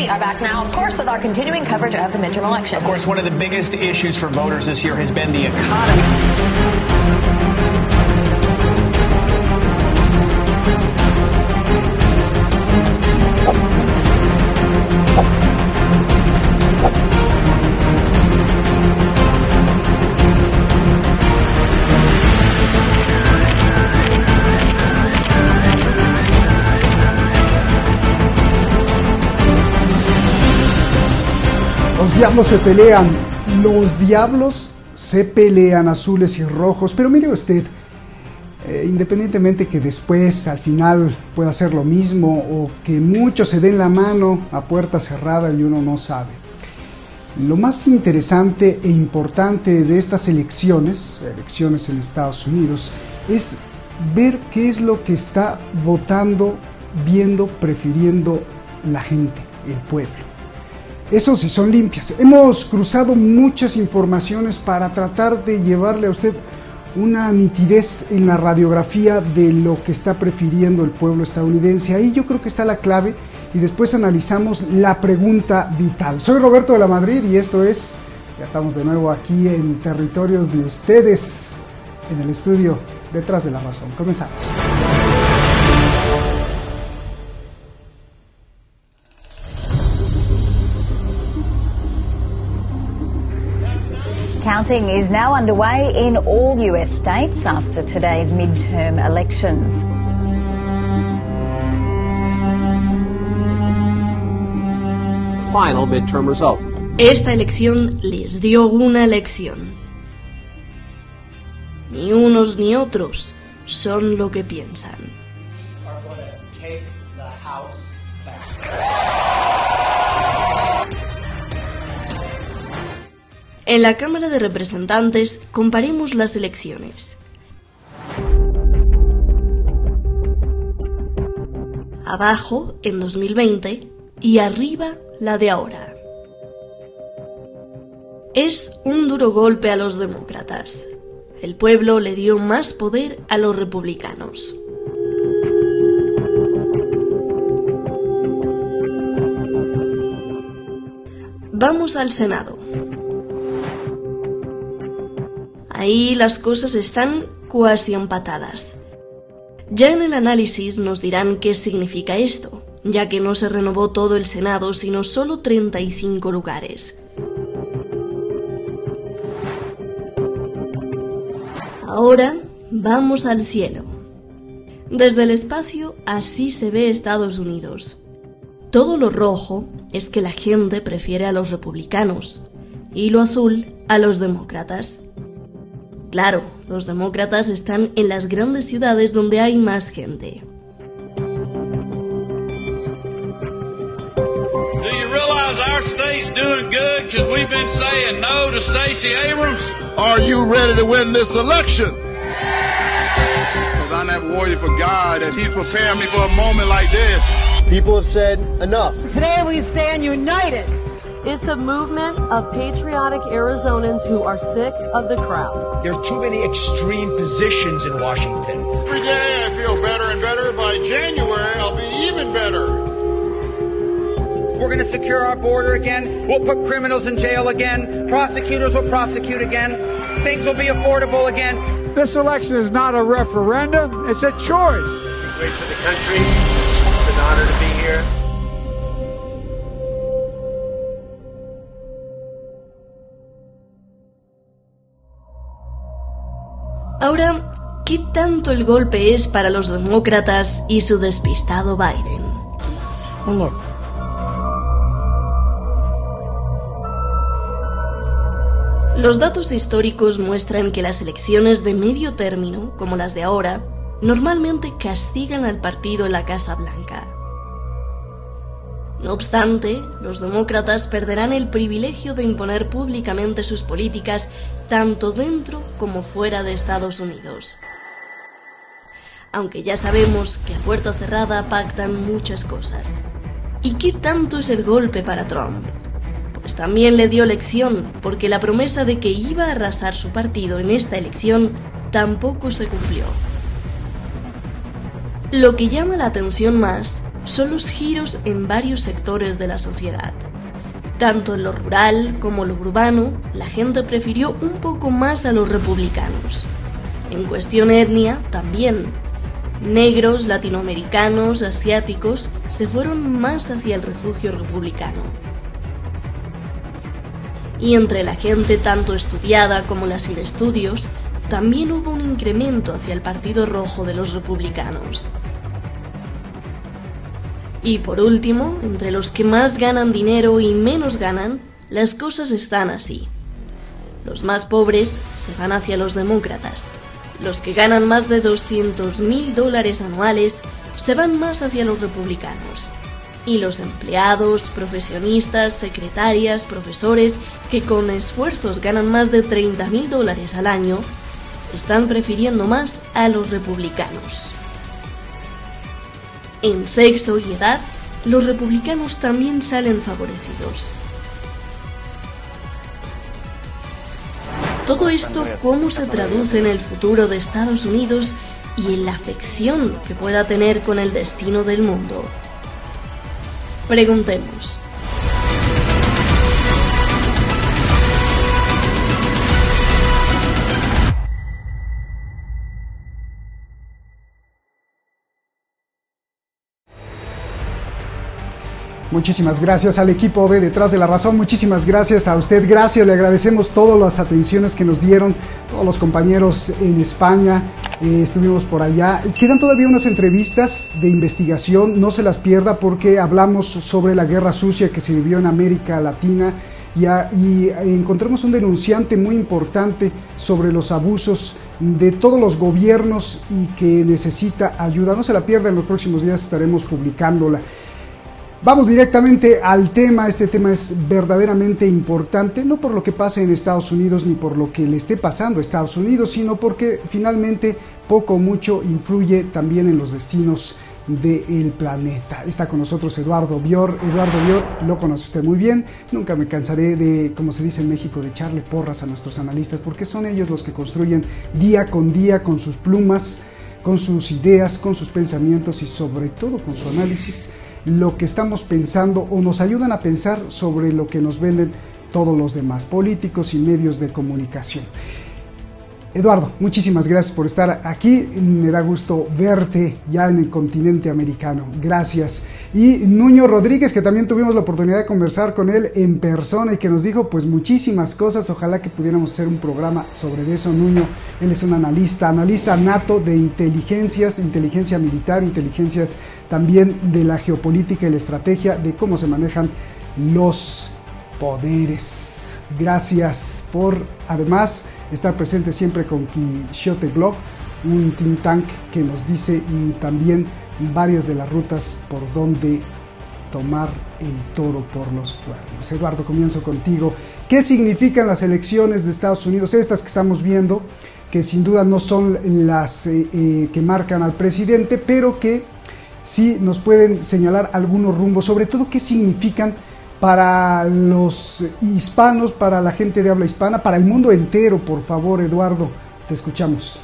We are back now, of course, with our continuing coverage of the midterm election. Of course, one of the biggest issues for voters this year has been the economy. Diablos se pelean, los diablos se pelean azules y rojos, pero mire usted, eh, independientemente que después al final pueda hacer lo mismo o que muchos se den la mano a puerta cerrada y uno no sabe. Lo más interesante e importante de estas elecciones, elecciones en Estados Unidos, es ver qué es lo que está votando, viendo, prefiriendo la gente, el pueblo. Eso sí son limpias. Hemos cruzado muchas informaciones para tratar de llevarle a usted una nitidez en la radiografía de lo que está prefiriendo el pueblo estadounidense. Ahí yo creo que está la clave y después analizamos la pregunta vital. Soy Roberto de la Madrid y esto es, ya estamos de nuevo aquí en territorios de ustedes, en el estudio detrás de la razón. Comenzamos. Counting is now underway in all US states after today's midterm elections. Final midterm result. Esta elección les dio una lección. Ni unos ni otros son lo que piensan. En la Cámara de Representantes comparemos las elecciones. Abajo, en 2020, y arriba, la de ahora. Es un duro golpe a los demócratas. El pueblo le dio más poder a los republicanos. Vamos al Senado. Ahí las cosas están cuasi empatadas. Ya en el análisis nos dirán qué significa esto, ya que no se renovó todo el Senado, sino solo 35 lugares. Ahora vamos al cielo. Desde el espacio así se ve Estados Unidos. Todo lo rojo es que la gente prefiere a los republicanos y lo azul a los demócratas. Claro, los demócratas están en las grandes ciudades donde hay más gente. Do you realize our state's doing good because we've been saying no to Stacey Abrams? Are you ready to win this election? Because I'm that warrior for God, and He's preparing me for a moment like this. People have said enough. Today we stand united. It's a movement of patriotic Arizonans who are sick of the crowd. There are too many extreme positions in Washington. Every day I feel better and better. By January, I'll be even better. We're going to secure our border again. We'll put criminals in jail again. Prosecutors will prosecute again. Things will be affordable again. This election is not a referendum, it's a choice. It's great for the country. It's an honor to be here. Ahora, ¿qué tanto el golpe es para los demócratas y su despistado Biden? Los datos históricos muestran que las elecciones de medio término, como las de ahora, normalmente castigan al partido en la Casa Blanca. No obstante, los demócratas perderán el privilegio de imponer públicamente sus políticas tanto dentro como fuera de Estados Unidos. Aunque ya sabemos que a puerta cerrada pactan muchas cosas. ¿Y qué tanto es el golpe para Trump? Pues también le dio lección, porque la promesa de que iba a arrasar su partido en esta elección tampoco se cumplió. Lo que llama la atención más son los giros en varios sectores de la sociedad. Tanto en lo rural como en lo urbano, la gente prefirió un poco más a los republicanos. En cuestión etnia, también. Negros, latinoamericanos, asiáticos se fueron más hacia el refugio republicano. Y entre la gente tanto estudiada como la sin estudios, también hubo un incremento hacia el Partido Rojo de los Republicanos. Y por último, entre los que más ganan dinero y menos ganan, las cosas están así. Los más pobres se van hacia los demócratas. Los que ganan más de 200 mil dólares anuales se van más hacia los republicanos. Y los empleados, profesionistas, secretarias, profesores que con esfuerzos ganan más de 30 mil dólares al año, están prefiriendo más a los republicanos. En sexo y edad, los republicanos también salen favorecidos. Todo esto, ¿cómo se traduce en el futuro de Estados Unidos y en la afección que pueda tener con el destino del mundo? Preguntemos. Muchísimas gracias al equipo de Detrás de la Razón, muchísimas gracias a usted, gracias, le agradecemos todas las atenciones que nos dieron, todos los compañeros en España, eh, estuvimos por allá. Quedan todavía unas entrevistas de investigación, no se las pierda porque hablamos sobre la guerra sucia que se vivió en América Latina. Y, y encontramos un denunciante muy importante sobre los abusos de todos los gobiernos y que necesita ayuda. No se la pierda, en los próximos días estaremos publicándola. Vamos directamente al tema. Este tema es verdaderamente importante, no por lo que pase en Estados Unidos ni por lo que le esté pasando a Estados Unidos, sino porque finalmente poco o mucho influye también en los destinos del planeta. Está con nosotros Eduardo Bior. Eduardo Bior lo conoce usted muy bien. Nunca me cansaré de, como se dice en México, de echarle porras a nuestros analistas, porque son ellos los que construyen día con día con sus plumas, con sus ideas, con sus pensamientos y sobre todo con su análisis lo que estamos pensando o nos ayudan a pensar sobre lo que nos venden todos los demás políticos y medios de comunicación. Eduardo, muchísimas gracias por estar aquí. Me da gusto verte ya en el continente americano. Gracias. Y Nuño Rodríguez, que también tuvimos la oportunidad de conversar con él en persona y que nos dijo pues muchísimas cosas. Ojalá que pudiéramos hacer un programa sobre eso. Nuño, él es un analista, analista nato de inteligencias, inteligencia militar, inteligencias también de la geopolítica y la estrategia, de cómo se manejan los poderes. Gracias por además estar presente siempre con Quixote Blog, un think tank que nos dice también varias de las rutas por donde tomar el toro por los cuernos. Eduardo, comienzo contigo. ¿Qué significan las elecciones de Estados Unidos, estas que estamos viendo, que sin duda no son las eh, eh, que marcan al presidente, pero que sí nos pueden señalar algunos rumbos, sobre todo qué significan para los hispanos, para la gente de habla hispana, para el mundo entero, por favor, Eduardo, te escuchamos.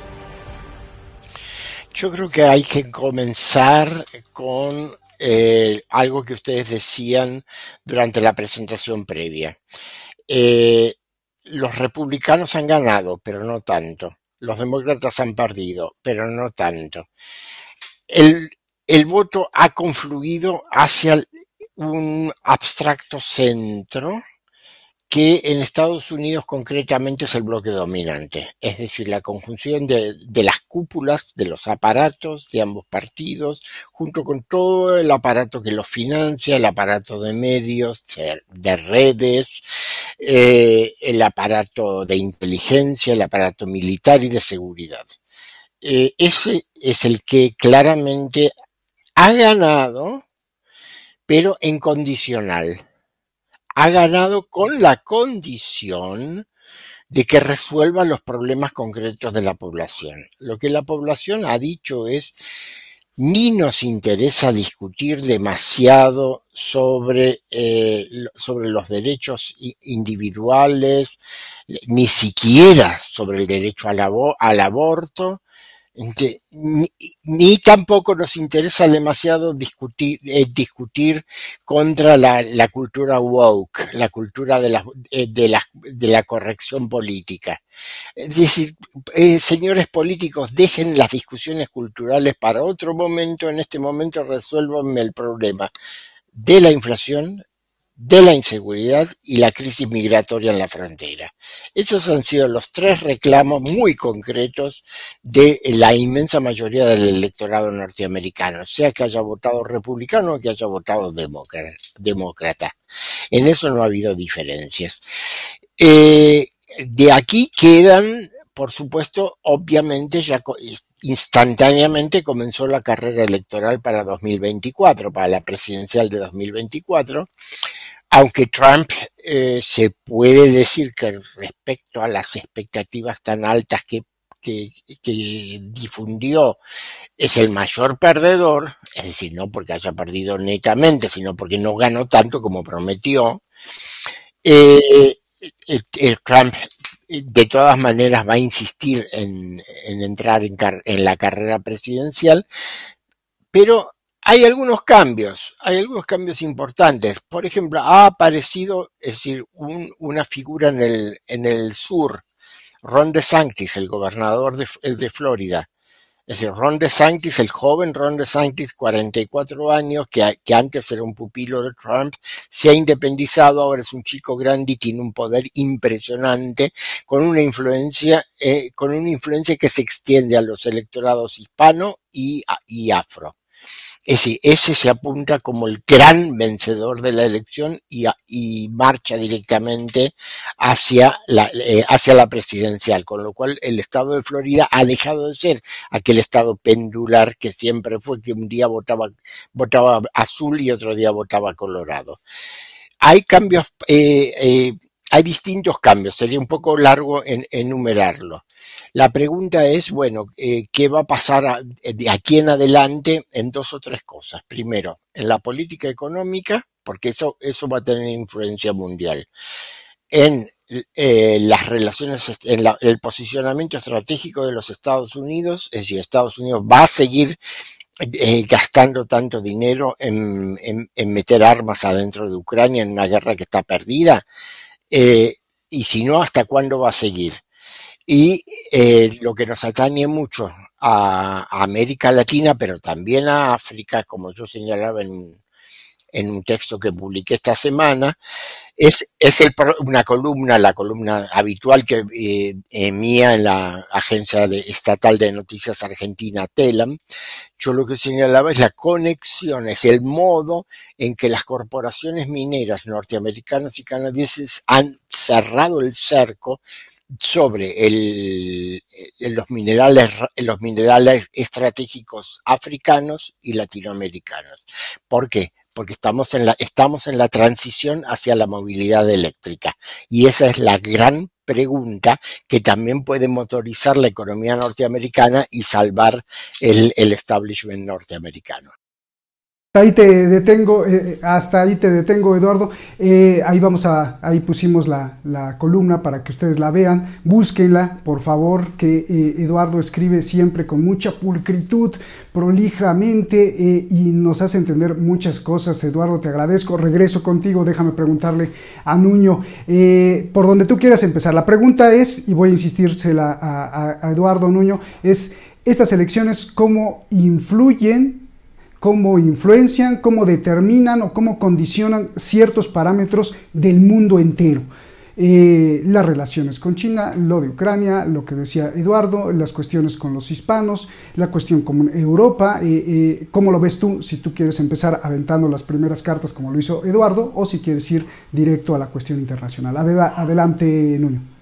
Yo creo que hay que comenzar con eh, algo que ustedes decían durante la presentación previa. Eh, los republicanos han ganado, pero no tanto. Los demócratas han perdido, pero no tanto. El, el voto ha confluido hacia un abstracto centro que en Estados Unidos concretamente es el bloque dominante, es decir, la conjunción de, las cúpulas de los aparatos de ambos partidos, junto con todo el aparato que los financia, el aparato de medios, de redes, eh, el aparato de inteligencia, el aparato militar y de seguridad. Eh, ese es el que claramente ha ganado pero en condicional. Ha ganado con la condición de que resuelva los problemas concretos de la población. Lo que la población ha dicho es, ni nos interesa discutir demasiado sobre, eh, sobre los derechos individuales, ni siquiera sobre el derecho al, al aborto, Ni, tampoco nos interesa demasiado discutir, eh, discutir contra la, la, cultura woke, la cultura de la, eh, de, la, de la corrección política. Es decir, eh, señores políticos, dejen las discusiones culturales para otro momento, en este momento resuélvanme el problema de la inflación, de la inseguridad y la crisis migratoria en la frontera. Esos han sido los tres reclamos muy concretos de la inmensa mayoría del electorado norteamericano, sea que haya votado republicano o que haya votado demócrata. En eso no ha habido diferencias. Eh, de aquí quedan, por supuesto, obviamente ya instantáneamente comenzó la carrera electoral para 2024, para la presidencial de 2024, aunque Trump eh, se puede decir que respecto a las expectativas tan altas que, que, difundió es el mayor perdedor, es decir, no porque haya perdido netamente, sino porque no ganó tanto como prometió, eh, el Trump de todas maneras va a insistir en, en entrar en, en, la carrera presidencial, pero hay algunos cambios, hay algunos cambios importantes. Por ejemplo, ha aparecido, es decir, un, una figura en el, en el sur, Ron DeSantis, el gobernador de Florida, es decir, Ron DeSantis, el joven Ron DeSantis, 44 años, que, antes era un pupilo de Trump, se ha independizado, ahora es un chico grande y tiene un poder impresionante, con una influencia, eh, con una influencia que se extiende a los electorados hispano y, y afro. Ese, ese se apunta como el gran vencedor de la elección y, y marcha directamente hacia la, eh, hacia la presidencial, con lo cual el estado de Florida ha dejado de ser aquel estado pendular que siempre fue, que un día votaba, votaba azul y otro día votaba colorado. Hay cambios, eh, eh, hay distintos cambios, sería un poco largo en, enumerarlo. La pregunta es, bueno, eh, ¿qué va a pasar de aquí en adelante en dos o tres cosas? Primero, en la política económica, porque eso, eso va a tener influencia mundial. En eh, las relaciones, en el posicionamiento estratégico de los Estados Unidos, es decir, Estados Unidos va a seguir eh, gastando tanto dinero en, en, meter armas adentro de Ucrania en una guerra que está perdida. Eh, y si no, ¿hasta cuándo va a seguir? Y eh, lo que nos atañe mucho a, América Latina, pero también a África, como yo señalaba en en un texto que publiqué esta semana, es, es una columna, la columna habitual que eh, mía en la agencia estatal de noticias argentina, TELAM. Yo lo que señalaba es la conexión, es el modo en que las corporaciones mineras norteamericanas y canadienses han cerrado el cerco sobre el, los minerales los minerales estratégicos africanos y latinoamericanos. ¿Por qué? Porque estamos en la estamos en la transición hacia la movilidad eléctrica. Y esa es la gran pregunta que también puede motorizar la economía norteamericana y salvar el, el establishment norteamericano ahí te detengo, eh, hasta ahí te detengo, Eduardo. Eh, ahí vamos a, ahí pusimos la, columna para que ustedes la vean. Búsquenla, por favor, que eh, Eduardo escribe siempre con mucha pulcritud, prolijamente y nos hace entender muchas cosas. Eduardo, te agradezco. Regreso contigo. Déjame preguntarle a Nuño por donde tú quieras empezar. La pregunta es, y voy a insistírsela a Eduardo Nuño, es estas elecciones cómo influyen cómo influencian, cómo determinan o cómo condicionan ciertos parámetros del mundo entero. Eh, las relaciones con China, lo de Ucrania, lo que decía Eduardo, las cuestiones con los hispanos, la cuestión con Europa, eh, eh, ¿cómo lo ves tú? Si tú quieres empezar aventando las primeras cartas como lo hizo Eduardo o si quieres ir directo a la cuestión internacional. adelante, Nuño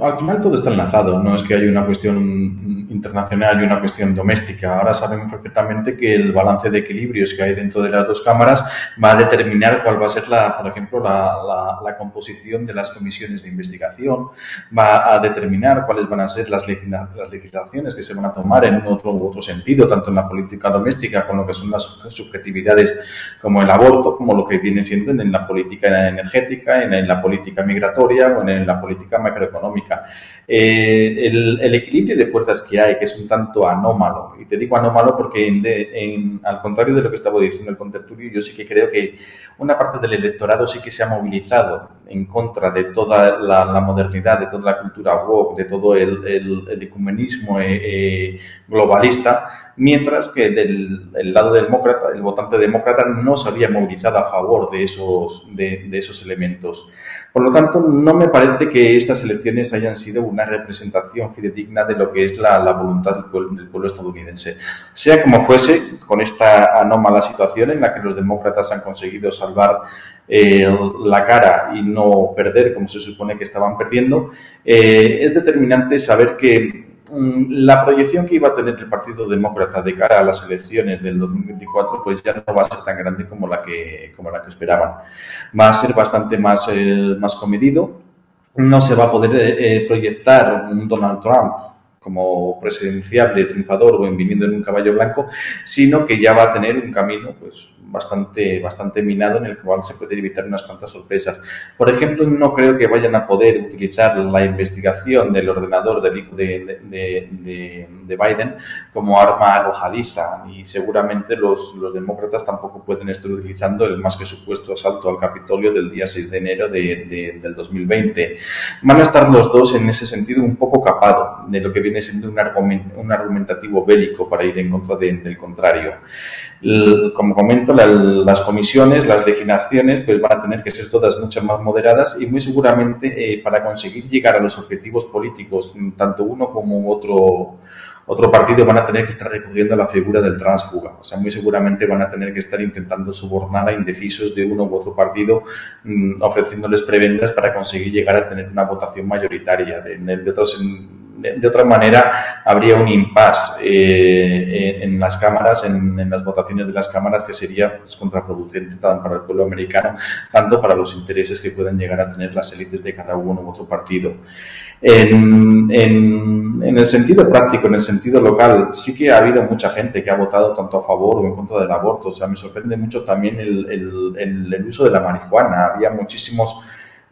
al final todo está enlazado, no es que haya una cuestión internacional y una cuestión doméstica. Ahora sabemos perfectamente que el balance de equilibrios que hay dentro de las dos cámaras va a determinar cuál va a ser, la, por ejemplo, la, la, composición de las comisiones de investigación, va a determinar cuáles van a ser las, las legislaciones que se van a tomar en un otro u otro sentido, tanto en la política doméstica con lo que son las subjetividades como el aborto, como lo que viene siendo en la política energética, en, la política migratoria o en la política macroeconómica económica. Eh, el, el, equilibrio de fuerzas que hay, que es un tanto anómalo, y te digo anómalo porque en, en, al contrario de lo que estaba diciendo el contertulio, yo sí que creo que una parte del electorado sí que se ha movilizado en contra de toda la, la modernidad, de toda la cultura woke, de todo el, el, el ecumenismo eh, eh, globalista, mientras que del el lado demócrata, el votante demócrata no se había movilizado a favor de esos, de, esos elementos. Por lo tanto, no me parece que estas elecciones hayan sido una representación fidedigna de lo que es la, voluntad del pueblo, del pueblo, estadounidense. Sea como fuese, con esta anómala situación en la que los demócratas han conseguido salvar eh, la cara y no perder como se supone que estaban perdiendo, eh, es determinante saber que la proyección que iba a tener el Partido Demócrata de cara a las elecciones del 2024 pues ya no va a ser tan grande como la que, como la que esperaban. Va a ser bastante más, eh, más comedido. No se va a poder eh, proyectar un Donald Trump como presidenciable, triunfador o en viniendo en un caballo blanco, sino que ya va a tener un camino pues bastante, bastante minado en el cual se puede evitar unas cuantas sorpresas. Por ejemplo, no creo que vayan a poder utilizar la investigación del ordenador del hijo de, de, de, de Biden como arma arrojadiza y seguramente los, los, demócratas tampoco pueden estar utilizando el más que supuesto asalto al Capitolio del día 6 de enero del 2020. Van a estar los dos en ese sentido un poco capado de lo que viene siendo un, argument, un argumentativo bélico para ir en contra del contrario. Como comento, la, las comisiones, las legislaciones, pues van a tener que ser todas mucho más moderadas y muy seguramente eh, para conseguir llegar a los objetivos políticos, tanto uno como otro, otro partido van a tener que estar recurriendo a la figura del transfuga. O sea, muy seguramente van a tener que estar intentando sobornar a indecisos de uno u otro partido, mmm, ofreciéndoles prebendas para conseguir llegar a tener una votación mayoritaria. De, de otros, de, otra manera, habría un impasse eh, en, en, las cámaras, en, en, las votaciones de las cámaras, que sería pues, contraproducente tanto para el pueblo americano, tanto para los intereses que puedan llegar a tener las élites de cada uno u otro partido. En, en, en, el sentido práctico, en el sentido local, sí que ha habido mucha gente que ha votado tanto a favor o en contra del aborto. O sea, me sorprende mucho también el, el, el, el uso de la marihuana. Había muchísimos,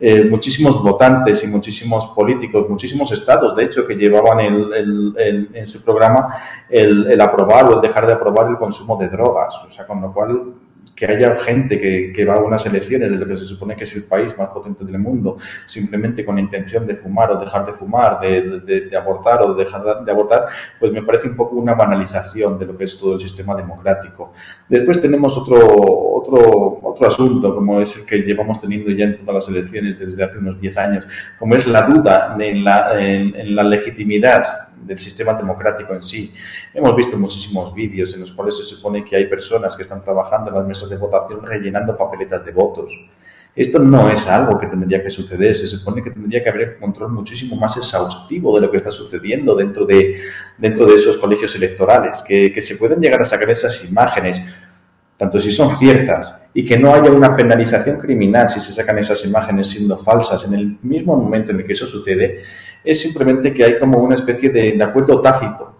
eh, muchísimos votantes y muchísimos políticos, muchísimos estados, de hecho, que llevaban en su programa el aprobar o el dejar de aprobar el consumo de drogas. O sea, con lo cual que haya gente que, que, va a unas elecciones de lo que se supone que es el país más potente del mundo, simplemente con intención de fumar o dejar de fumar, de, abortar o de dejar de abortar, pues me parece un poco una banalización de lo que es todo el sistema democrático. Después tenemos otro, otro, otro asunto, como es el que llevamos teniendo ya en todas las elecciones desde hace unos 10 años, como es la duda en la, en la legitimidad del sistema democrático en sí. Hemos visto muchísimos vídeos en los cuales se supone que hay personas que están trabajando en las mesas de votación rellenando papeletas de votos. Esto no es algo que tendría que suceder, se supone que tendría que haber un control muchísimo más exhaustivo de lo que está sucediendo dentro de, dentro de esos colegios electorales, que, que se pueden llegar a sacar esas imágenes, tanto si son ciertas, y que no haya una penalización criminal si se sacan esas imágenes siendo falsas en el mismo momento en el que eso sucede, es simplemente que hay como una especie de, acuerdo tácito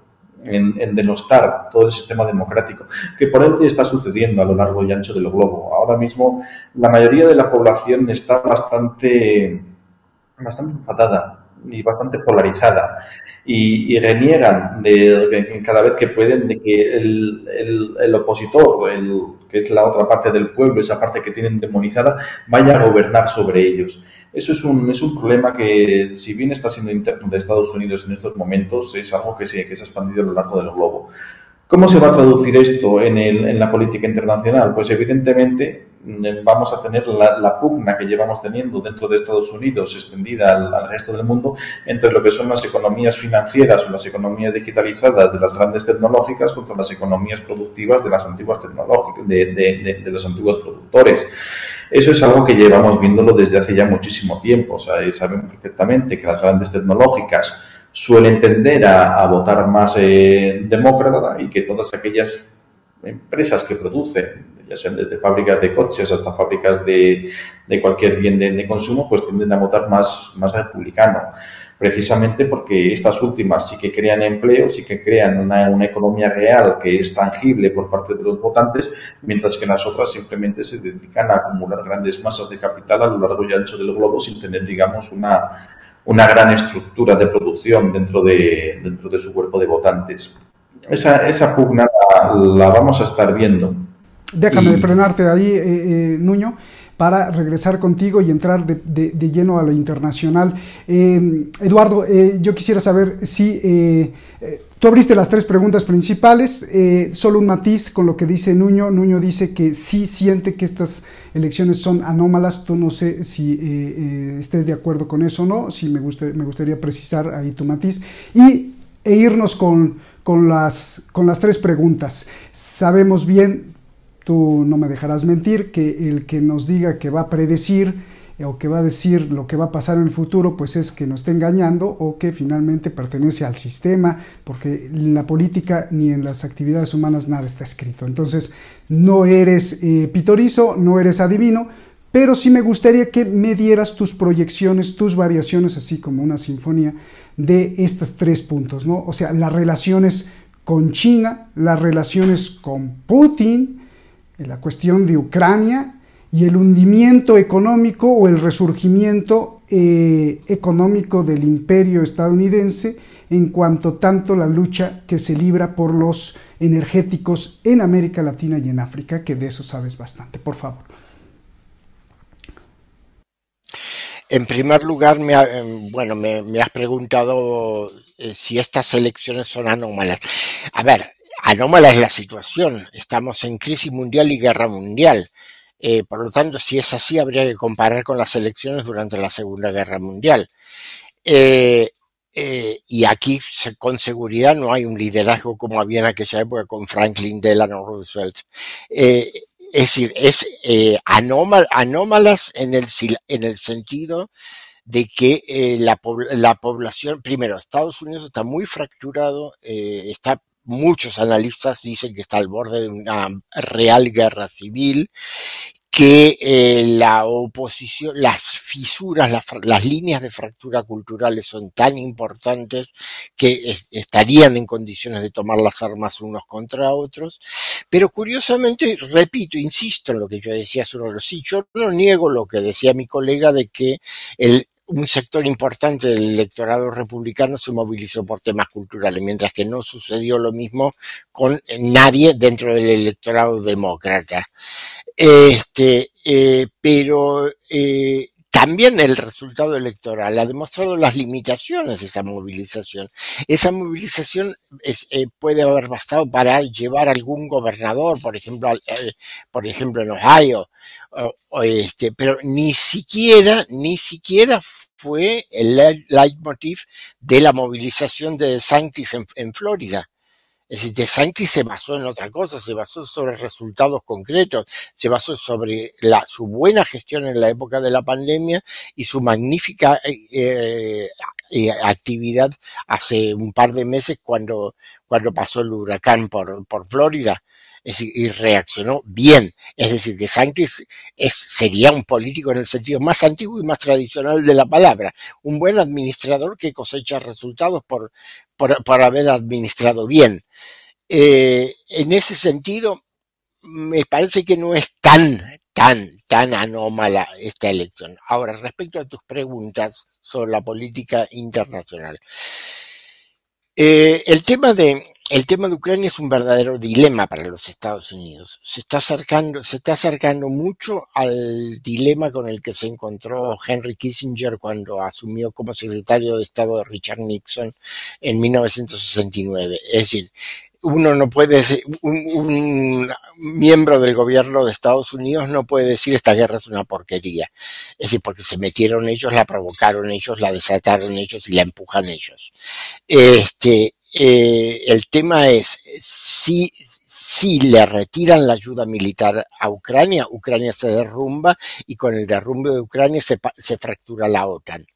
en, en, denostar todo el sistema democrático, que por ende está sucediendo a lo largo y ancho del globo. Ahora mismo la mayoría de la población está bastante, bastante enfadada y bastante polarizada y, reniegan de, de, cada vez que pueden de que el, el, el opositor, el, que es la otra parte del pueblo, esa parte que tienen demonizada, vaya a gobernar sobre ellos. Eso es un, es un problema que, si bien está siendo interno de Estados Unidos en estos momentos, es algo que se, que se ha expandido a lo largo del globo. ¿Cómo se va a traducir esto en, el, en la política internacional? Pues evidentemente vamos a tener la, pugna que llevamos teniendo dentro de Estados Unidos extendida al, resto del mundo entre lo que son las economías financieras o las economías digitalizadas de las grandes tecnológicas contra las economías productivas de las antiguas tecnológicas, de, de, de, los antiguos productores. Eso es algo que llevamos viéndolo desde hace ya muchísimo tiempo. O sea, sabemos perfectamente que las grandes tecnológicas suelen tender a, a votar más eh, demócrata y que todas aquellas empresas que producen, ya sean desde fábricas de coches hasta fábricas de, de cualquier bien de, consumo, pues tienden a votar más, más republicano. Precisamente porque estas últimas sí que crean empleo, sí que crean una, una economía real que es tangible por parte de los votantes, mientras que las otras simplemente se dedican a acumular grandes masas de capital a lo largo y ancho del globo sin tener, digamos, una, una gran estructura de producción dentro de, dentro de su cuerpo de votantes. Esa, esa pugna la, vamos a estar viendo. Déjame frenarte ahí, eh, eh, Nuño para regresar contigo y entrar de, lleno a lo internacional. Eh, Eduardo, eh, yo quisiera saber si eh, tú abriste las tres preguntas principales, solo un matiz con lo que dice Nuño. Nuño dice que sí siente que estas elecciones son anómalas, tú no sé si estés de acuerdo con eso o no, si me, me gustaría precisar ahí tu matiz. Y, e irnos con, con, las, con las tres preguntas. Sabemos bien Tú no me dejarás mentir que el que nos diga que va a predecir eh, o que va a decir lo que va a pasar en el futuro, pues es que nos está engañando o que finalmente pertenece al sistema, porque en la política ni en las actividades humanas nada está escrito. Entonces, no eres eh, pitorizo, no eres adivino, pero sí me gustaría que me dieras tus proyecciones, tus variaciones, así como una sinfonía de estos tres puntos, ¿no? O sea, las relaciones con China, las relaciones con Putin, la cuestión de Ucrania y el hundimiento económico o el resurgimiento eh, económico del imperio estadounidense en cuanto tanto la lucha que se libra por los energéticos en América Latina y en África, que de eso sabes bastante. Por favor. En primer lugar, me, em, bueno, me, has preguntado eh, si estas elecciones son anómalas. A ver, anómala es la situación. Estamos en crisis mundial y guerra mundial. Eh, por lo tanto, si es así, habría que comparar con las elecciones durante la Segunda Guerra Mundial. Eh, y aquí, con seguridad, no hay un liderazgo como había en aquella época con Franklin Delano Roosevelt. Es decir, es anómalas en el, en el sentido de que la, la, población, primero, Estados Unidos está muy fracturado, está muchos analistas dicen que está al borde de una real guerra civil, que eh, la oposición, las fisuras, las, líneas de fractura culturales son tan importantes que estarían en condiciones de tomar las armas unos contra otros. Pero curiosamente, repito, insisto en lo que yo decía sobre sí, yo no niego lo que decía mi colega de que el un sector importante del electorado republicano se movilizó por temas culturales, mientras que no sucedió lo mismo con nadie dentro del electorado demócrata. Este, eh, pero eh, también el resultado electoral ha demostrado las limitaciones de esa movilización. Esa movilización eh, puede haber bastado para llevar a algún gobernador, por ejemplo, eh, por ejemplo en Ohio, o, este, pero ni siquiera, ni siquiera fue el leitmotiv de la movilización de DeSantis en Florida. Es decir, DeSantis se basó en otra cosa, se basó sobre resultados concretos, se basó sobre la, su buena gestión en la época de la pandemia y su magnífica eh, eh, actividad hace un par de meses cuando, cuando pasó el huracán por, por Florida. Es decir, y reaccionó bien. Es decir, que Sánchez es, sería un político en el sentido más antiguo y más tradicional de la palabra. Un buen administrador que cosecha resultados por, por, haber administrado bien. Eh, en ese sentido, me parece que no es tan, tan, tan anómala esta elección. Ahora, respecto a tus preguntas sobre la política internacional. Eh, el tema de el tema de Ucrania es un verdadero dilema para los Estados Unidos. Se está acercando, se está acercando mucho al dilema con el que se encontró Henry Kissinger cuando asumió como secretario de Estado de Richard Nixon en 1969. Es decir, uno no puede un, un, miembro del gobierno de Estados Unidos no puede decir esta guerra es una porquería. Es decir, porque se metieron ellos, la provocaron ellos, la desataron ellos y la empujan ellos. Este, eh, el tema es si, si le retiran la ayuda militar a Ucrania, Ucrania se derrumba y con el derrumbe de Ucrania se, se fractura la OTAN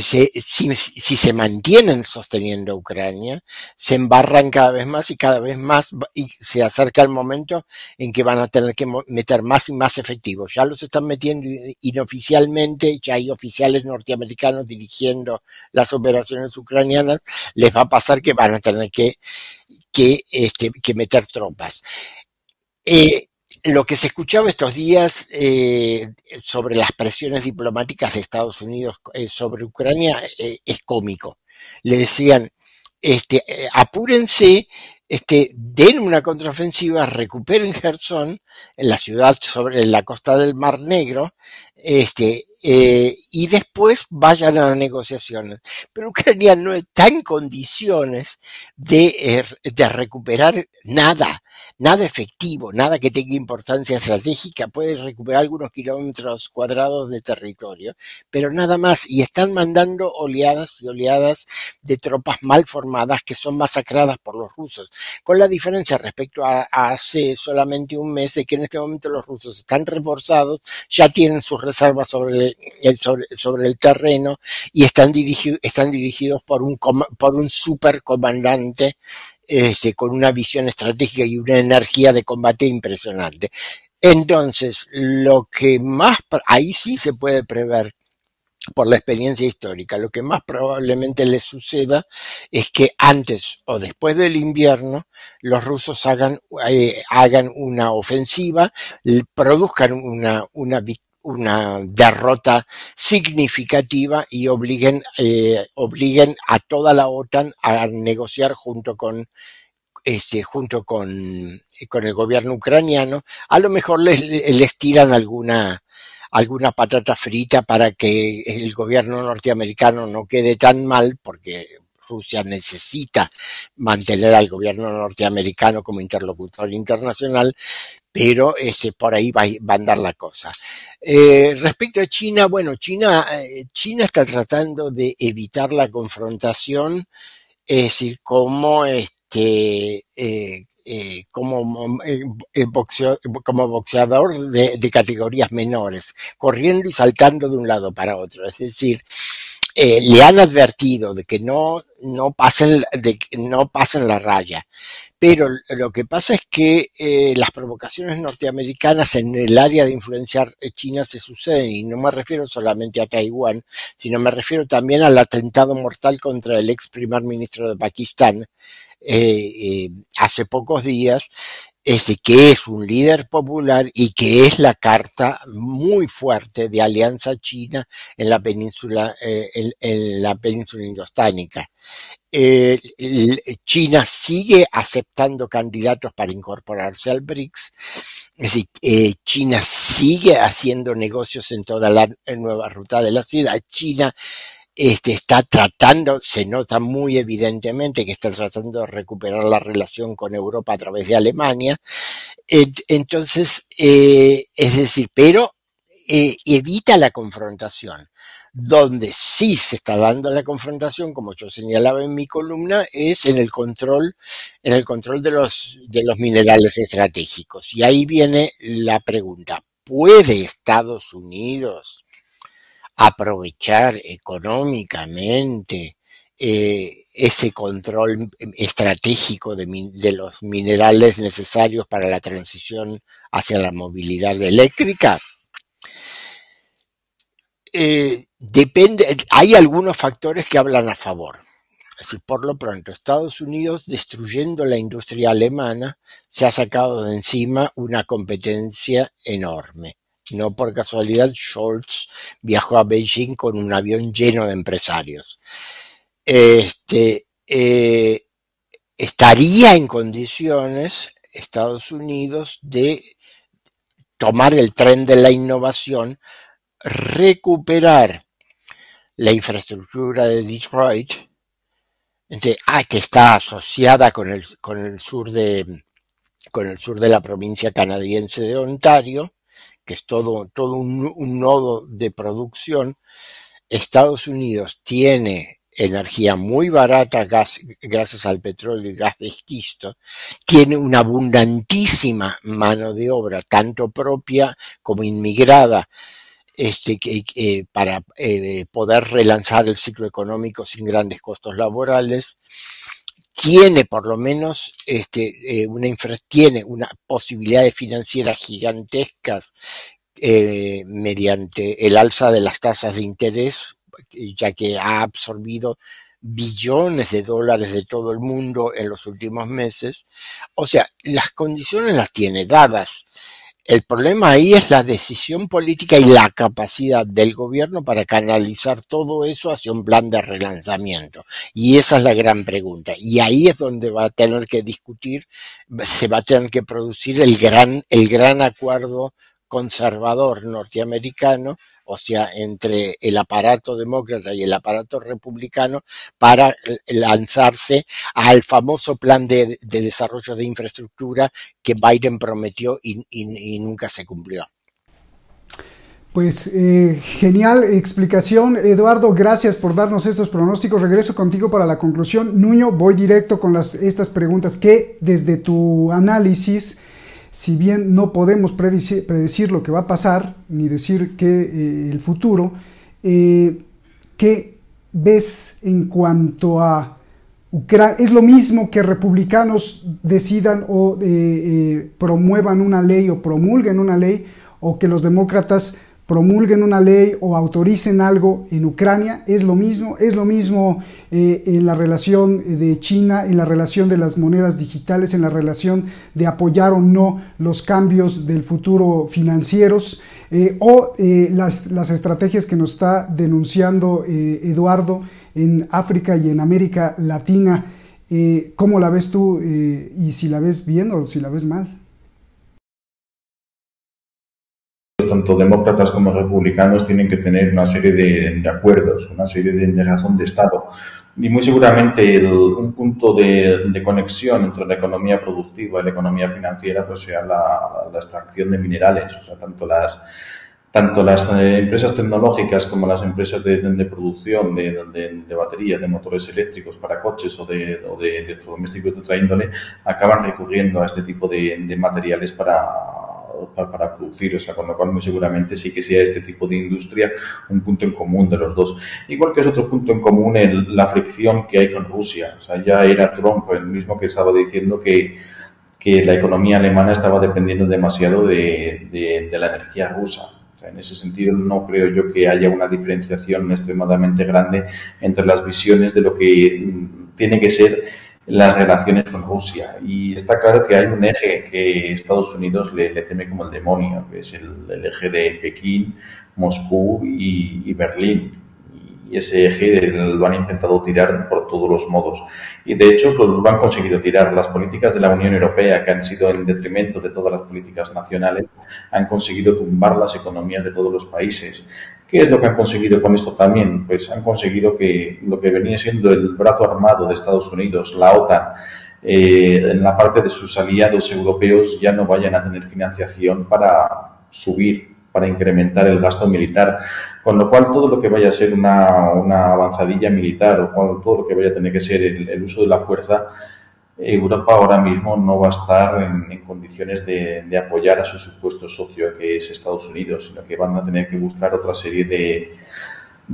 si, si, se mantienen sosteniendo Ucrania, se embarran cada vez más y cada vez más y se acerca el momento en que van a tener que meter más y más efectivos. Ya los están metiendo inoficialmente, ya hay oficiales norteamericanos dirigiendo las operaciones ucranianas, les va a pasar que van a tener que, que, este, que meter tropas. Eh, lo que se escuchaba estos días eh, sobre las presiones diplomáticas de Estados Unidos eh, sobre Ucrania eh, es cómico. Le decían, este, eh, apúrense, este, den una contraofensiva, recuperen Gerson, en la ciudad sobre la costa del Mar Negro, este, eh, y después vayan a las negociaciones. Pero Ucrania no está en condiciones de, eh, de recuperar nada, nada efectivo, nada que tenga importancia estratégica. Puede recuperar algunos kilómetros cuadrados de territorio, pero nada más. Y están mandando oleadas y oleadas de tropas mal formadas que son masacradas por los rusos. Con la diferencia respecto a, a hace solamente un mes de que en este momento los rusos están reforzados, ya tienen sus reservas sobre el, sobre, sobre el terreno y están, dirigi están dirigidos por un, por un supercomandante este, con una visión estratégica y una energía de combate impresionante. Entonces, lo que más, ahí sí se puede prever por la experiencia histórica. Lo que más probablemente les suceda es que antes o después del invierno los rusos hagan, eh, hagan una ofensiva, produzcan una, una una derrota significativa y obliguen, eh, obliguen a toda la OTAN a negociar junto con este, junto con, con el gobierno ucraniano, a lo mejor les, les tiran alguna, alguna patata frita para que el gobierno norteamericano no quede tan mal, porque Rusia necesita mantener al gobierno norteamericano como interlocutor internacional, pero este, por ahí va, a andar la cosa. Eh, respecto a China, bueno, China, eh, China está tratando de evitar la confrontación, es decir, como este, eh, como, boxeo, como boxeador de, categorías menores, corriendo y saltando de un lado para otro. Es decir, eh, le han advertido de que no, no pasen, de no pasen la raya. Pero lo que pasa es que eh, las provocaciones norteamericanas en el área de influenciar China se suceden, y no me refiero solamente a Taiwán, sino me refiero también al atentado mortal contra el ex primer ministro de Pakistán, eh, eh, hace pocos días, ese que es un líder popular y que es la carta muy fuerte de alianza china en la península, eh, en, en, la península indostánica. Eh, China sigue aceptando candidatos para incorporarse al BRICS. Es decir, eh, China sigue haciendo negocios en toda la nueva ruta de la ciudad. China este, está tratando, se nota muy evidentemente que está tratando de recuperar la relación con Europa a través de Alemania. Entonces, eh, es decir, pero eh, evita la confrontación. Donde sí se está dando la confrontación, como yo señalaba en mi columna, es en el control, en el control de los, de los minerales estratégicos. Y ahí viene la pregunta, ¿puede Estados Unidos aprovechar económicamente eh, ese control estratégico de, de, los minerales necesarios para la transición hacia la movilidad eléctrica? Eh, depende, hay algunos factores que hablan a favor. Decir, por lo pronto, Estados Unidos, destruyendo la industria alemana, se ha sacado de encima una competencia enorme. No por casualidad, Scholz viajó a Beijing con un avión lleno de empresarios. Este, eh, estaría en condiciones Estados Unidos de tomar el tren de la innovación, recuperar la infraestructura de Detroit, de, ah, que está asociada con el, con el sur de con el sur de la provincia canadiense de Ontario, que es todo, todo un, nodo de producción, Estados Unidos tiene energía muy barata gas, gracias al petróleo y gas de esquisto, tiene una abundantísima mano de obra, tanto propia como inmigrada, este, que, eh, para eh, poder relanzar el ciclo económico sin grandes costos laborales tiene por lo menos este, eh, una infra, tiene una posibilidades financieras gigantescas eh, mediante el alza de las tasas de interés, ya que ha absorbido billones de dólares de todo el mundo en los últimos meses. O sea, las condiciones las tiene dadas. El problema ahí es la decisión política y la capacidad del gobierno para canalizar todo eso hacia un plan de relanzamiento. Y esa es la gran pregunta. Y ahí es donde va a tener que discutir, se va a tener que producir el gran, el gran acuerdo conservador norteamericano, o sea, entre el aparato demócrata y el aparato republicano, para lanzarse al famoso plan de, desarrollo de infraestructura que Biden prometió y, nunca se cumplió. Pues eh, genial explicación, Eduardo. Gracias por darnos estos pronósticos. Regreso contigo para la conclusión. Nuño, voy directo con las, estas preguntas que desde tu análisis si bien no podemos predecir, lo que va a pasar, ni decir que eh, el futuro, eh, ¿qué ves en cuanto a Ucrania? Es lo mismo que republicanos decidan o eh, promuevan una ley o promulguen una ley, o que los demócratas promulguen una ley o autoricen algo en Ucrania, es lo mismo, es lo mismo eh, en la relación de China, en la relación de las monedas digitales, en la relación de apoyar o no los cambios del futuro financieros eh, o eh, las, las, estrategias que nos está denunciando Eduardo en África y en América Latina. ¿Cómo la ves tú y si la ves bien o si la ves mal? Tanto demócratas como republicanos tienen que tener una serie de, acuerdos, una serie de, razón de Estado. Y muy seguramente un punto de, conexión entre la economía productiva y la economía financiera pues sea la, extracción de minerales, o sea, tanto las, tanto las eh, empresas tecnológicas como las empresas de, producción de, baterías, de motores eléctricos para coches o de, o de electrodomésticos de otra índole acaban recurriendo a este tipo de materiales para para, producir, o sea, con lo cual muy seguramente sí que sea este tipo de industria un punto en común de los dos. Igual que es otro punto en común el, la fricción que hay con Rusia, o sea, ya era Trump el mismo que estaba diciendo que, que la economía alemana estaba dependiendo demasiado de, de, la energía rusa. en ese sentido, no creo yo que haya una diferenciación extremadamente grande entre las visiones de lo que mm, tiene que ser las relaciones con Rusia. Y está claro que hay un eje que Estados Unidos le, teme como el demonio, que es el, eje de Pekín, Moscú y, Berlín. Y ese eje lo han intentado tirar por todos los modos. Y de hecho lo han conseguido tirar. Las políticas de la Unión Europea, que han sido en detrimento de todas las políticas nacionales, han conseguido tumbar las economías de todos los países. ¿Qué es lo que han conseguido con esto también? Pues han conseguido que lo que venía siendo el brazo armado de Estados Unidos, la OTAN, eh, en la parte de sus aliados europeos ya no vayan a tener financiación para subir, para incrementar el gasto militar. Con lo cual, todo lo que vaya a ser una, una avanzadilla militar o todo lo que vaya a tener que ser el uso de la fuerza Europa ahora mismo no va a estar en, condiciones de, apoyar a su supuesto socio, que es Estados Unidos, sino que van a tener que buscar otra serie de,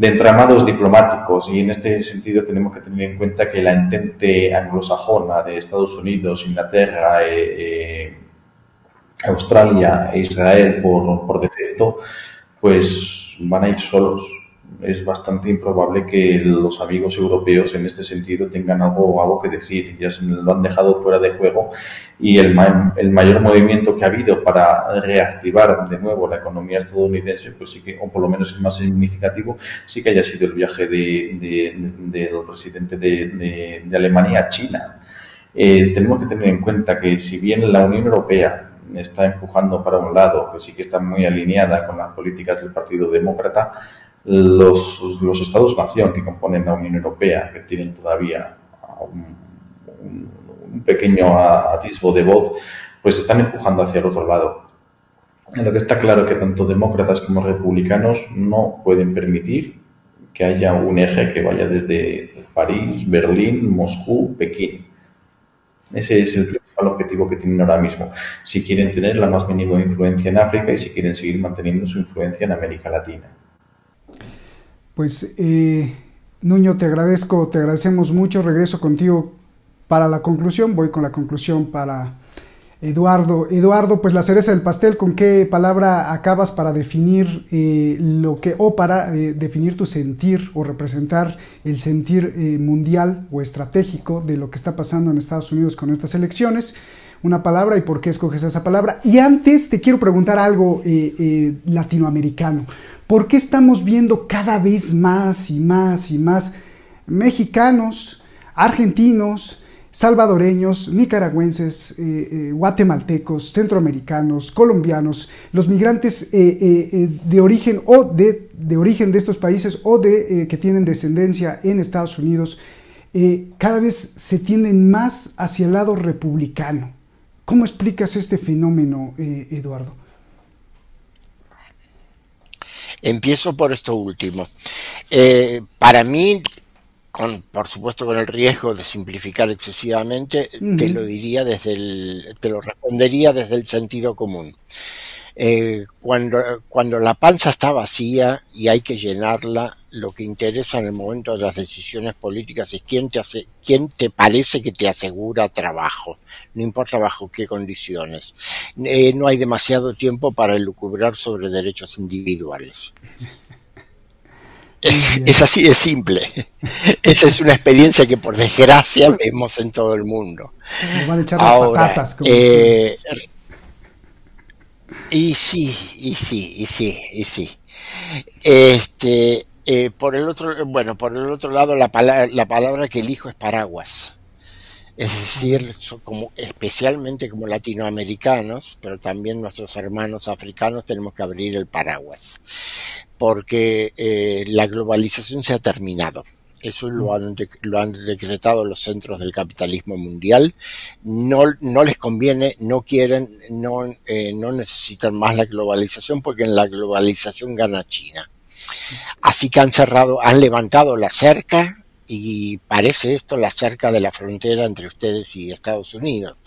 entramados diplomáticos. Y en este sentido tenemos que tener en cuenta que la entente anglosajona de Estados Unidos, Inglaterra, eh, eh, Australia e Israel por, por defecto, pues van a ir solos es bastante improbable que los amigos europeos en este sentido tengan algo, algo que decir. Ya se lo han dejado fuera de juego y el, el mayor movimiento que ha habido para reactivar de nuevo la economía estadounidense, pues sí que, o por lo menos el más significativo, sí que haya sido el viaje de, del presidente de, Alemania a China. Eh, tenemos que tener en cuenta que si bien la Unión Europea está empujando para un lado, que sí que está muy alineada con las políticas del Partido Demócrata, los, Estados-nación que componen la Unión Europea, que tienen todavía un, pequeño atisbo de voz, pues están empujando hacia el otro lado. En lo que está claro que tanto demócratas como republicanos no pueden permitir que haya un eje que vaya desde París, Berlín, Moscú, Pekín. Ese es el principal objetivo que tienen ahora mismo. Si quieren tener la más mínima influencia en África y si quieren seguir manteniendo su influencia en América Latina. Pues eh, Nuño, te agradezco, te agradecemos mucho. Regreso contigo para la conclusión. Voy con la conclusión para Eduardo. Eduardo, pues la cereza del pastel, ¿con qué palabra acabas para definir eh, lo que, o para eh, definir tu sentir o representar el sentir mundial o estratégico de lo que está pasando en Estados Unidos con estas elecciones? una palabra y por qué escoges esa palabra. Y antes te quiero preguntar algo latinoamericano. ¿Por qué estamos viendo cada vez más y más y más mexicanos, argentinos, salvadoreños, nicaragüenses, eh, eh, guatemaltecos, centroamericanos, colombianos, los migrantes eh, de origen o de, de, origen de estos países o de que tienen descendencia en Estados Unidos, cada vez se tienden más hacia el lado republicano. ¿Cómo explicas este fenómeno, Eduardo? Empiezo por esto último. para mí, con, por supuesto con el riesgo de simplificar excesivamente, te lo diría desde el, te lo respondería desde el sentido común. Eh, cuando, cuando la panza está vacía y hay que llenarla, lo que interesa en el momento de las decisiones políticas es quién te, hace, quién te parece que te asegura trabajo, no importa bajo qué condiciones. Eh, no hay demasiado tiempo para elucubrar sobre derechos individuales. Es, así de simple. Esa es una experiencia que por desgracia vemos en todo el mundo. Ahora, eh, y sí, y sí, y sí, y sí. Este, eh, por el otro, bueno, por el otro lado, la palabra, la palabra que elijo es paraguas. Es decir, como, especialmente como latinoamericanos, pero también nuestros hermanos africanos tenemos que abrir el paraguas porque eh, la globalización se ha terminado. Eso lo han, lo han decretado los centros del capitalismo mundial. No, no les conviene, no quieren, no, eh, no necesitan más la globalización porque en la globalización gana China. Así que han cerrado, han levantado la cerca y parece esto la cerca de la frontera entre ustedes y Estados Unidos.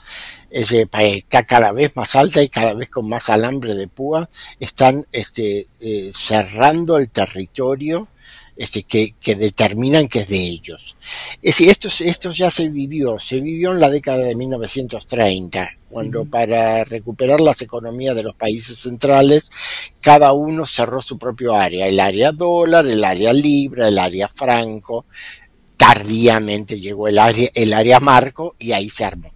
está cada vez más alta y cada vez con más alambre de púa. Están este, eh, cerrando el territorio este, que, que, determinan que es de ellos. Es decir, esto, esto ya se vivió, se vivió en la década de 1930, cuando para recuperar las economías de los países centrales, cada uno cerró su propio área, el área dólar, el área libra, el área franco, tardíamente llegó el área, el área marco y ahí se armó.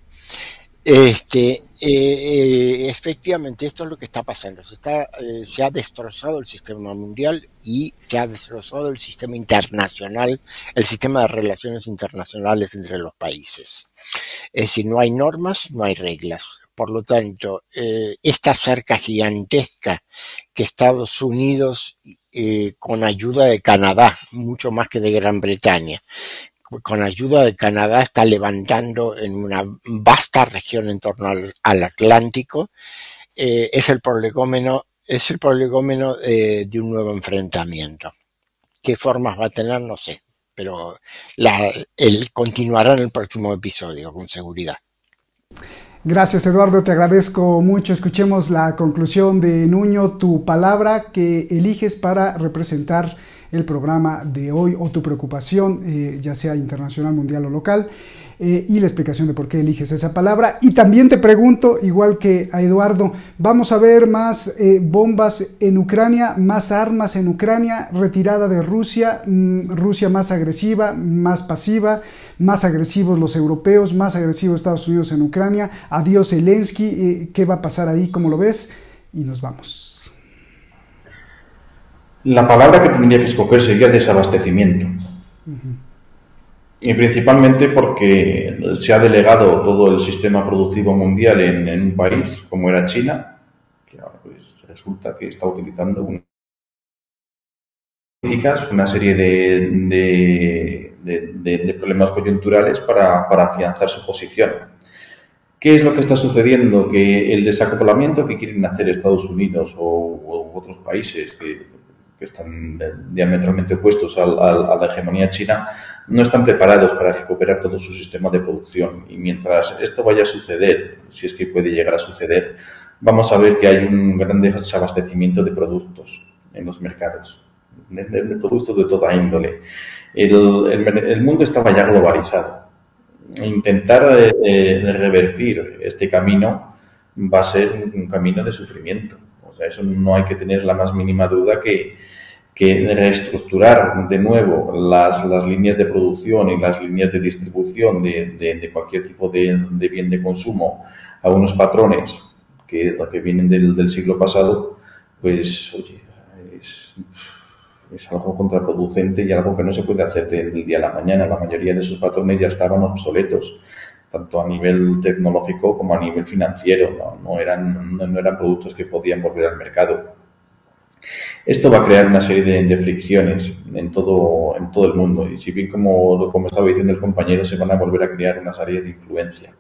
Este, eh, eh, efectivamente, esto es lo que está pasando. Eh, se ha destrozado el sistema mundial y se ha destrozado el sistema internacional, el sistema de relaciones internacionales entre los países. Es decir, no hay normas, no hay reglas. Por lo tanto, esta cerca gigantesca que Estados Unidos con ayuda de Canadá, mucho más que de Gran Bretaña. Con ayuda de Canadá está levantando en una vasta región en torno al, Atlántico. Eh, es el prolegómeno, es el prolegómeno eh, de un nuevo enfrentamiento. ¿Qué formas va a tener? No sé, pero la, él continuará en el próximo episodio, con seguridad. Gracias Eduardo, te agradezco mucho. Escuchemos la conclusión de Nuño, tu palabra que eliges para representar el programa de hoy o tu preocupación, eh, ya sea internacional, mundial o local. Eh, y la explicación de por qué eliges esa palabra. Y también te pregunto, igual que a Eduardo, ¿vamos a ver más eh, bombas en Ucrania, más armas en Ucrania, retirada de Rusia, mm, Rusia más agresiva, más pasiva, más agresivos los europeos, más agresivos Estados Unidos en Ucrania? Adiós Zelensky, ¿qué va a pasar ahí? ¿Cómo lo ves? Y nos vamos. La palabra que tendría que escoger sería desabastecimiento. Y principalmente porque se ha delegado todo el sistema productivo mundial en, un país como era China, que ahora pues resulta que está utilizando una, una serie de, de, problemas coyunturales para, para afianzar su posición. ¿Qué es lo que está sucediendo? Que el desacoplamiento que quieren hacer Estados Unidos o, otros países que, que, están diametralmente opuestos a la hegemonía china no están preparados para recuperar todo su sistema de producción. Y mientras esto vaya a suceder, si es que puede llegar a suceder, vamos a ver que hay un gran desabastecimiento de productos en los mercados, de, productos de toda índole. El, mundo estaba ya globalizado. Intentar eh, revertir este camino va a ser un, camino de sufrimiento. Eso no hay que tener la más mínima duda que, que reestructurar de nuevo las, las, líneas de producción y las líneas de distribución de, de, cualquier tipo de, de, bien de consumo a unos patrones que, que vienen del, del siglo pasado, pues, oye, es, es algo contraproducente y algo que no se puede hacer del día a la mañana. La mayoría de esos patrones ya estaban obsoletos, tanto a nivel tecnológico como a nivel financiero. No, no eran, no, no, eran productos que podían volver al mercado. Esto va a crear una serie de, de, fricciones en todo, en todo el mundo. Y si bien, como, como estaba diciendo el compañero, se van a volver a crear unas áreas de influencia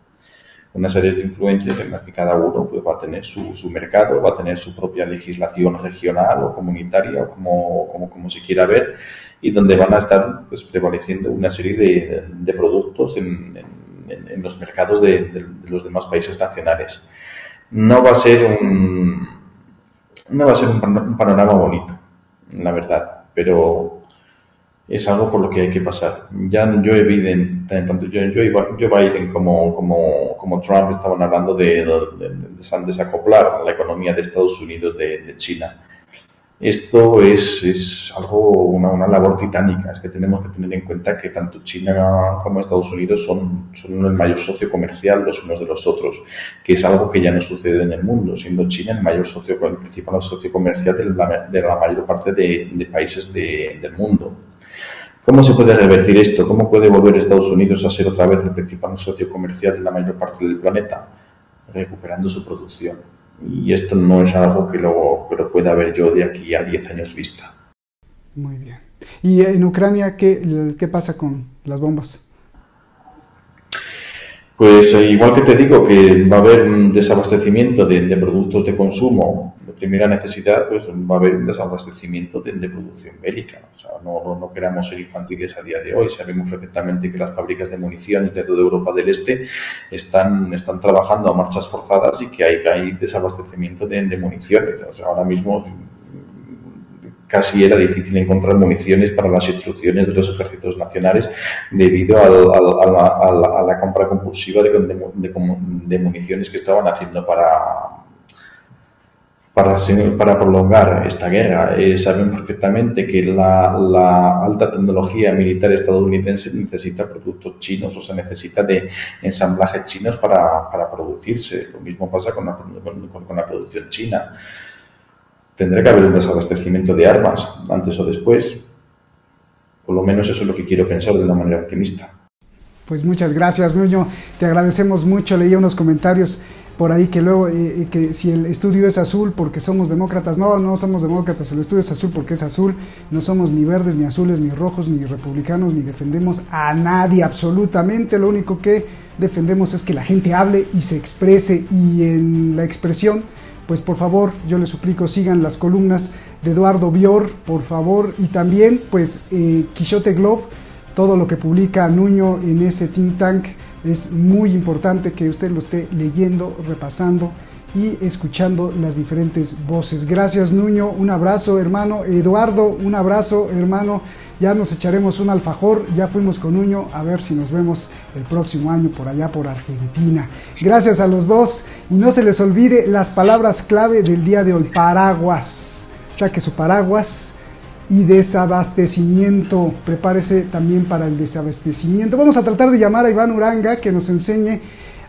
unas áreas de influencias en las que cada uno pues, va a tener su, su, mercado, va a tener su propia legislación regional o comunitaria o como, como, como se quiera ver y donde van a estar pues, prevaleciendo una serie de, de productos en, en, en, los mercados de, los demás países nacionales. No va a ser un, no va a ser un panorama bonito, la verdad, pero es algo por lo que hay que pasar. Ya Joe Biden, tanto Joe, Biden como, como, como Trump estaban hablando de, de, de, desacoplar la economía de Estados Unidos de China. Esto es, es algo, una, una, labor titánica. Es que tenemos que tener en cuenta que tanto China como Estados Unidos son, son el mayor socio comercial los unos de los otros, que es algo que ya no sucede en el mundo, siendo China el mayor socio, el principal socio comercial de la, de la mayor parte de, de países del mundo. ¿Cómo se puede revertir esto? ¿Cómo puede volver Estados Unidos a ser otra vez el principal socio comercial de la mayor parte del planeta? Recuperando su producción. Y esto no es algo que lo, que lo pueda ver yo de aquí a 10 años vista. Muy bien. ¿Y en Ucrania qué, qué pasa con las bombas? Pues eh, igual que te digo que va a haber un desabastecimiento de, de, productos de consumo primera necesidad, pues va a haber un desabastecimiento de, producción bélica. No, no, no, queramos ser infantiles a día de hoy. Sabemos perfectamente que las fábricas de municiones de toda Europa del Este están, están trabajando a marchas forzadas y que hay, hay desabastecimiento de, municiones. Ahora mismo casi era difícil encontrar municiones para las instrucciones de los ejércitos nacionales debido al, a, la, compra compulsiva de, municiones que estaban haciendo para, para, para prolongar esta guerra. Eh, saben perfectamente que la, la, alta tecnología militar estadounidense necesita productos chinos, o sea, necesita de ensamblajes chinos para, para producirse. Lo mismo pasa con la, con, con la producción china tendrá que haber un desabastecimiento de armas antes o después. Por lo menos eso es lo que quiero pensar de una manera optimista. Pues muchas gracias, Nuño. Te agradecemos mucho. Leía unos comentarios por ahí que luego, eh, que si el estudio es azul porque somos demócratas. No, no somos demócratas. El estudio es azul porque es azul. No somos ni verdes, ni azules, ni rojos, ni republicanos, ni defendemos a nadie absolutamente. Lo único que defendemos es que la gente hable y se exprese. Y en la expresión pues por favor, yo les suplico, sigan las columnas de Eduardo Bior, por favor, y también, pues, eh, Quixote Globe, todo lo que publica Nuño en ese think tank, es muy importante que usted lo esté leyendo, repasando y escuchando las diferentes voces. Gracias, Nuño, un abrazo, hermano. Eduardo, un abrazo, hermano ya nos echaremos un alfajor, ya fuimos con Uño, a ver si nos vemos el próximo año por allá por Argentina. Gracias a los dos y no se les olvide las palabras clave del día de hoy, paraguas. Saque su paraguas y desabastecimiento. Prepárese también para el desabastecimiento. Vamos a tratar de llamar a Iván Uranga que nos enseñe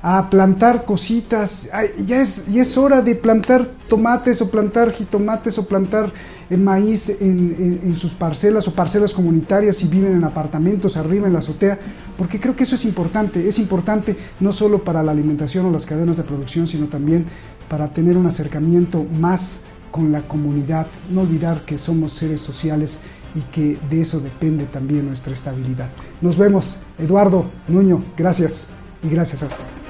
a plantar cositas. Ya, es, ya es hora de plantar tomates o plantar jitomates o plantar eh, maíz en, en, sus parcelas o parcelas comunitarias si viven en apartamentos arriba en la azotea, porque creo que eso es importante. Es importante no solo para la alimentación o las cadenas de producción, sino también para tener un acercamiento más con la comunidad. No olvidar que somos seres sociales y que de eso depende también nuestra estabilidad. Nos vemos. Eduardo Nuño, gracias y gracias a usted.